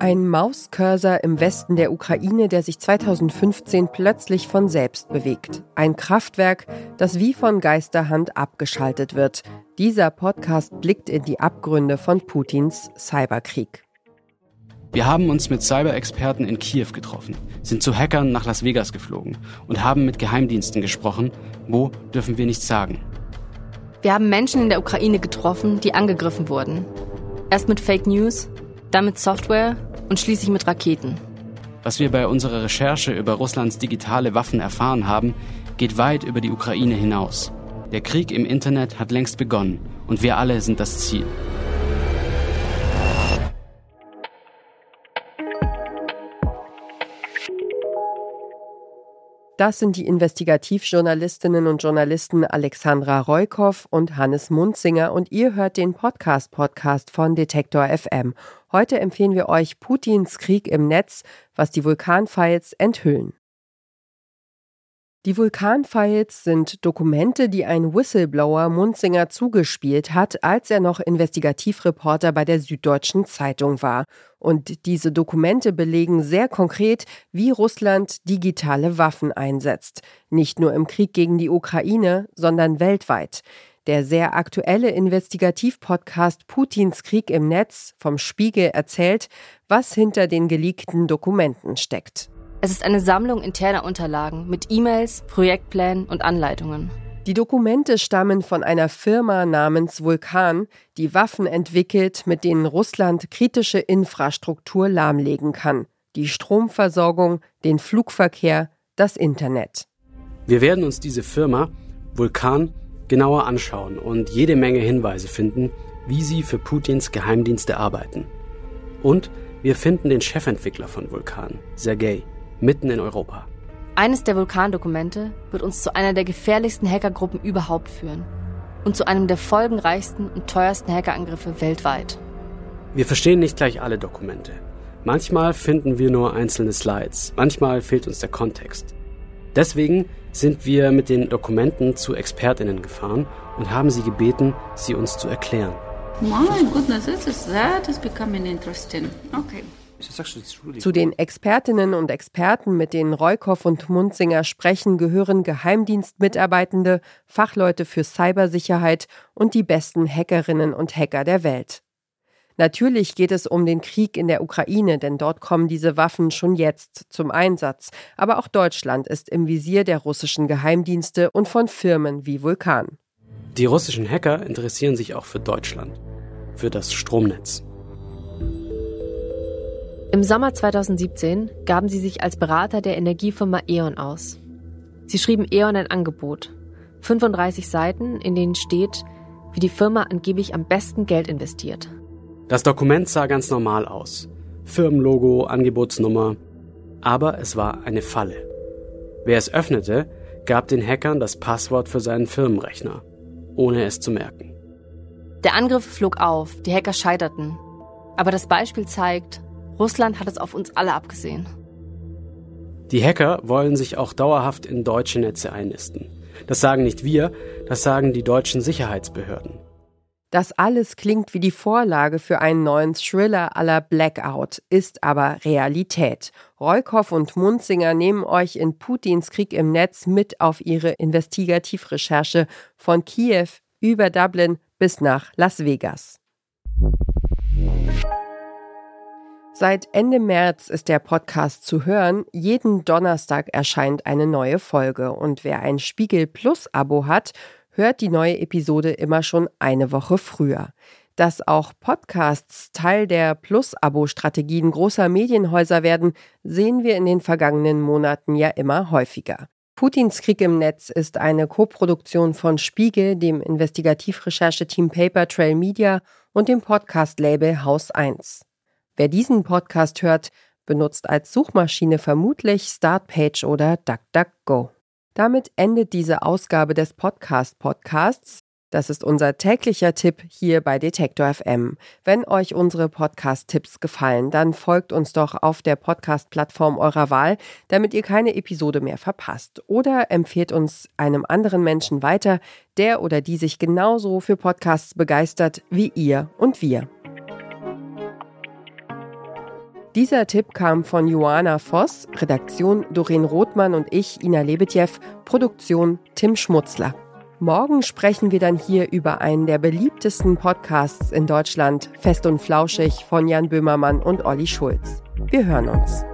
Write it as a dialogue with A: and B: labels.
A: Ein Mauscursor im Westen der Ukraine, der sich 2015 plötzlich von selbst bewegt. Ein Kraftwerk, das wie von Geisterhand abgeschaltet wird. Dieser Podcast blickt in die Abgründe von Putins Cyberkrieg.
B: Wir haben uns mit Cyber-Experten in Kiew getroffen, sind zu Hackern nach Las Vegas geflogen und haben mit Geheimdiensten gesprochen. Wo dürfen wir nichts sagen?
C: Wir haben Menschen in der Ukraine getroffen, die angegriffen wurden. Erst mit Fake News, dann mit Software und schließlich mit Raketen.
B: Was wir bei unserer Recherche über Russlands digitale Waffen erfahren haben, geht weit über die Ukraine hinaus. Der Krieg im Internet hat längst begonnen und wir alle sind das Ziel.
A: Das sind die Investigativjournalistinnen und Journalisten Alexandra Reukow und Hannes Munzinger und ihr hört den Podcast-Podcast von Detektor FM. Heute empfehlen wir euch Putins Krieg im Netz, was die Vulkanfiles enthüllen. Die Vulkanfiles sind Dokumente, die ein Whistleblower Munzinger zugespielt hat, als er noch Investigativreporter bei der Süddeutschen Zeitung war. Und diese Dokumente belegen sehr konkret, wie Russland digitale Waffen einsetzt. Nicht nur im Krieg gegen die Ukraine, sondern weltweit. Der sehr aktuelle Investigativpodcast Putins Krieg im Netz vom Spiegel erzählt, was hinter den geleakten Dokumenten steckt.
C: Es ist eine Sammlung interner Unterlagen mit E-Mails, Projektplänen und Anleitungen.
A: Die Dokumente stammen von einer Firma namens Vulkan, die Waffen entwickelt, mit denen Russland kritische Infrastruktur lahmlegen kann. Die Stromversorgung, den Flugverkehr, das Internet.
B: Wir werden uns diese Firma, Vulkan, genauer anschauen und jede Menge Hinweise finden, wie sie für Putins Geheimdienste arbeiten. Und wir finden den Chefentwickler von Vulkan, Sergei mitten in Europa.
C: Eines der Vulkandokumente wird uns zu einer der gefährlichsten Hackergruppen überhaupt führen und zu einem der folgenreichsten und teuersten Hackerangriffe weltweit.
B: Wir verstehen nicht gleich alle Dokumente. Manchmal finden wir nur einzelne Slides, manchmal fehlt uns der Kontext. Deswegen sind wir mit den Dokumenten zu Expertinnen gefahren und haben sie gebeten, sie uns zu erklären.
D: My goodness, this is, that is becoming interesting. Okay.
A: Zu den Expertinnen und Experten, mit denen Reukow und Munzinger sprechen, gehören Geheimdienstmitarbeitende, Fachleute für Cybersicherheit und die besten Hackerinnen und Hacker der Welt. Natürlich geht es um den Krieg in der Ukraine, denn dort kommen diese Waffen schon jetzt zum Einsatz. Aber auch Deutschland ist im Visier der russischen Geheimdienste und von Firmen wie Vulkan.
B: Die russischen Hacker interessieren sich auch für Deutschland, für das Stromnetz.
C: Im Sommer 2017 gaben sie sich als Berater der Energiefirma E.ON aus. Sie schrieben E.ON ein Angebot. 35 Seiten, in denen steht, wie die Firma angeblich am besten Geld investiert.
B: Das Dokument sah ganz normal aus. Firmenlogo, Angebotsnummer. Aber es war eine Falle. Wer es öffnete, gab den Hackern das Passwort für seinen Firmenrechner, ohne es zu merken.
C: Der Angriff flog auf, die Hacker scheiterten. Aber das Beispiel zeigt, Russland hat es auf uns alle abgesehen.
B: Die Hacker wollen sich auch dauerhaft in deutsche Netze einnisten. Das sagen nicht wir, das sagen die deutschen Sicherheitsbehörden.
A: Das alles klingt wie die Vorlage für einen neuen Thriller aller Blackout, ist aber Realität. Reukow und Munzinger nehmen euch in Putins Krieg im Netz mit auf ihre Investigativrecherche von Kiew über Dublin bis nach Las Vegas. Seit Ende März ist der Podcast zu hören. Jeden Donnerstag erscheint eine neue Folge. Und wer ein Spiegel Plus Abo hat, hört die neue Episode immer schon eine Woche früher. Dass auch Podcasts Teil der Plus-Abo-Strategien großer Medienhäuser werden, sehen wir in den vergangenen Monaten ja immer häufiger. Putins Krieg im Netz ist eine Koproduktion von Spiegel, dem Investigativrechercheteam Paper Trail Media und dem Podcast-Label Haus 1. Wer diesen Podcast hört, benutzt als Suchmaschine vermutlich Startpage oder DuckDuckGo. Damit endet diese Ausgabe des Podcast Podcasts. Das ist unser täglicher Tipp hier bei Detektor FM. Wenn euch unsere Podcast-Tipps gefallen, dann folgt uns doch auf der Podcast-Plattform eurer Wahl, damit ihr keine Episode mehr verpasst. Oder empfehlt uns einem anderen Menschen weiter, der oder die sich genauso für Podcasts begeistert wie ihr und wir. Dieser Tipp kam von Joana Voss, Redaktion Doreen Rothmann und ich, Ina Lebetjew, Produktion Tim Schmutzler. Morgen sprechen wir dann hier über einen der beliebtesten Podcasts in Deutschland, Fest und Flauschig von Jan Böhmermann und Olli Schulz. Wir hören uns.